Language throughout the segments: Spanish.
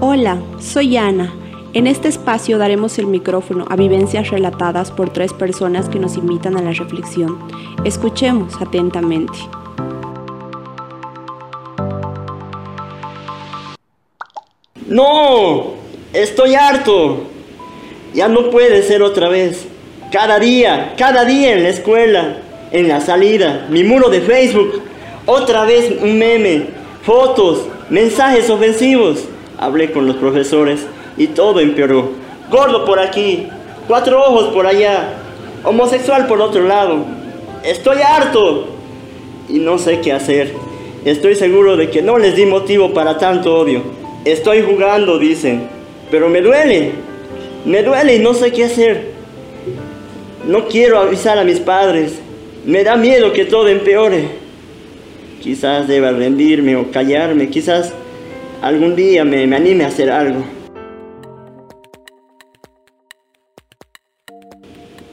Hola, soy Ana. En este espacio daremos el micrófono a vivencias relatadas por tres personas que nos invitan a la reflexión. Escuchemos atentamente. No, estoy harto. Ya no puede ser otra vez. Cada día, cada día en la escuela, en la salida, mi muro de Facebook, otra vez un meme, fotos, mensajes ofensivos. Hablé con los profesores y todo empeoró. Gordo por aquí, cuatro ojos por allá, homosexual por otro lado. Estoy harto y no sé qué hacer. Estoy seguro de que no les di motivo para tanto odio. Estoy jugando, dicen, pero me duele. Me duele y no sé qué hacer. No quiero avisar a mis padres. Me da miedo que todo empeore. Quizás deba rendirme o callarme. Quizás algún día me, me anime a hacer algo.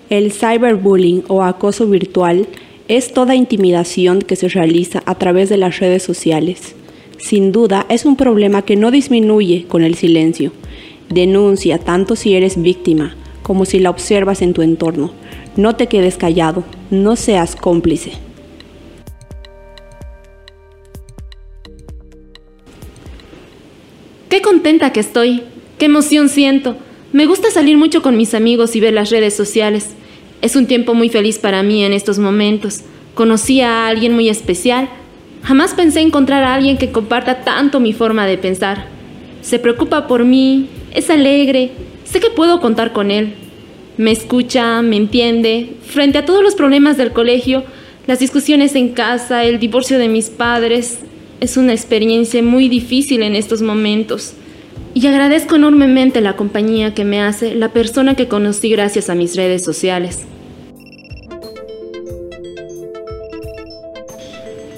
El cyberbullying o acoso virtual es toda intimidación que se realiza a través de las redes sociales. Sin duda es un problema que no disminuye con el silencio. Denuncia tanto si eres víctima como si la observas en tu entorno. No te quedes callado, no seas cómplice. Qué contenta que estoy, qué emoción siento. Me gusta salir mucho con mis amigos y ver las redes sociales. Es un tiempo muy feliz para mí en estos momentos. Conocí a alguien muy especial. Jamás pensé encontrar a alguien que comparta tanto mi forma de pensar. Se preocupa por mí, es alegre, sé que puedo contar con él. Me escucha, me entiende. Frente a todos los problemas del colegio, las discusiones en casa, el divorcio de mis padres, es una experiencia muy difícil en estos momentos. Y agradezco enormemente la compañía que me hace la persona que conocí gracias a mis redes sociales.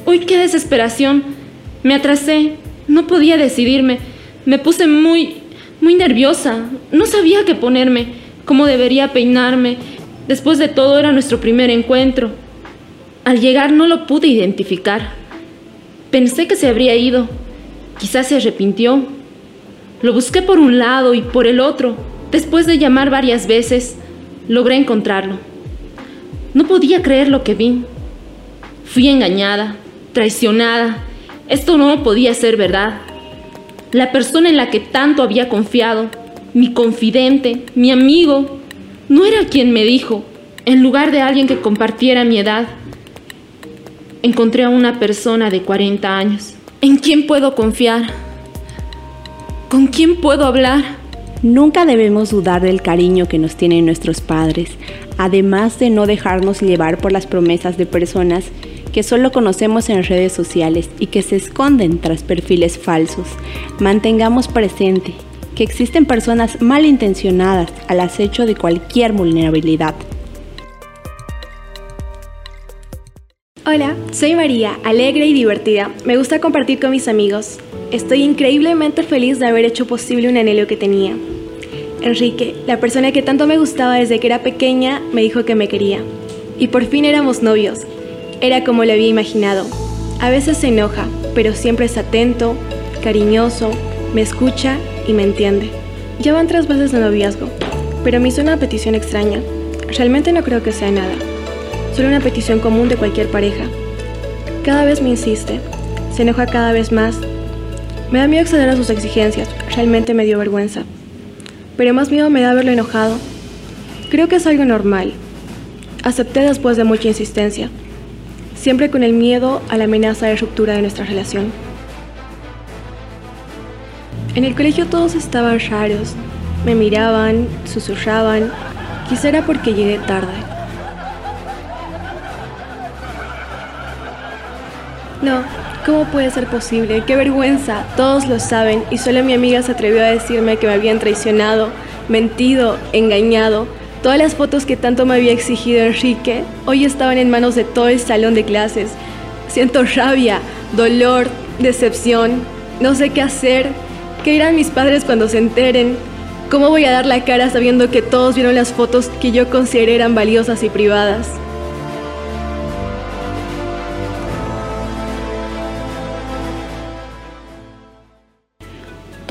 Uy, qué desesperación. Me atrasé, no podía decidirme. Me puse muy, muy nerviosa. No sabía qué ponerme, cómo debería peinarme. Después de todo era nuestro primer encuentro. Al llegar no lo pude identificar. Pensé que se habría ido. Quizás se arrepintió. Lo busqué por un lado y por el otro. Después de llamar varias veces, logré encontrarlo. No podía creer lo que vi. Fui engañada, traicionada. Esto no podía ser verdad. La persona en la que tanto había confiado, mi confidente, mi amigo, no era quien me dijo, en lugar de alguien que compartiera mi edad, encontré a una persona de 40 años. ¿En quién puedo confiar? ¿Con quién puedo hablar? Nunca debemos dudar del cariño que nos tienen nuestros padres, además de no dejarnos llevar por las promesas de personas que solo conocemos en redes sociales y que se esconden tras perfiles falsos. Mantengamos presente que existen personas malintencionadas al acecho de cualquier vulnerabilidad. Hola, soy María, alegre y divertida. Me gusta compartir con mis amigos. Estoy increíblemente feliz de haber hecho posible un anhelo que tenía. Enrique, la persona que tanto me gustaba desde que era pequeña, me dijo que me quería. Y por fin éramos novios. Era como lo había imaginado. A veces se enoja, pero siempre es atento, cariñoso, me escucha y me entiende. Ya van tres veces de noviazgo, pero me hizo una petición extraña. Realmente no creo que sea nada solo una petición común de cualquier pareja. Cada vez me insiste, se enoja cada vez más. Me da miedo acceder a sus exigencias, realmente me dio vergüenza. Pero más miedo me da haberlo enojado. Creo que es algo normal. Acepté después de mucha insistencia, siempre con el miedo a la amenaza de ruptura de nuestra relación. En el colegio todos estaban raros, me miraban, susurraban, quizá era porque llegué tarde. No, ¿cómo puede ser posible? ¡Qué vergüenza! Todos lo saben y solo mi amiga se atrevió a decirme que me habían traicionado, mentido, engañado. Todas las fotos que tanto me había exigido Enrique hoy estaban en manos de todo el salón de clases. Siento rabia, dolor, decepción. No sé qué hacer. ¿Qué dirán mis padres cuando se enteren? ¿Cómo voy a dar la cara sabiendo que todos vieron las fotos que yo consideré eran valiosas y privadas?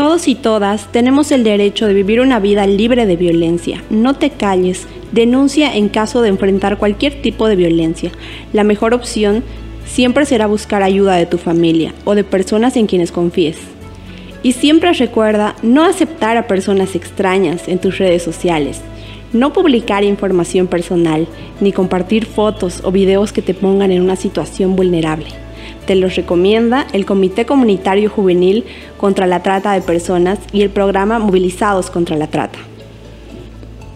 Todos y todas tenemos el derecho de vivir una vida libre de violencia. No te calles, denuncia en caso de enfrentar cualquier tipo de violencia. La mejor opción siempre será buscar ayuda de tu familia o de personas en quienes confíes. Y siempre recuerda no aceptar a personas extrañas en tus redes sociales, no publicar información personal, ni compartir fotos o videos que te pongan en una situación vulnerable. Te los recomienda el Comité Comunitario Juvenil contra la Trata de Personas y el programa Movilizados contra la Trata.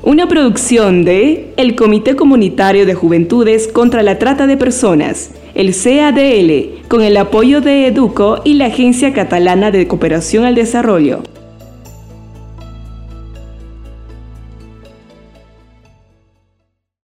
Una producción de el Comité Comunitario de Juventudes contra la Trata de Personas, el CADL, con el apoyo de EDUCO y la Agencia Catalana de Cooperación al Desarrollo.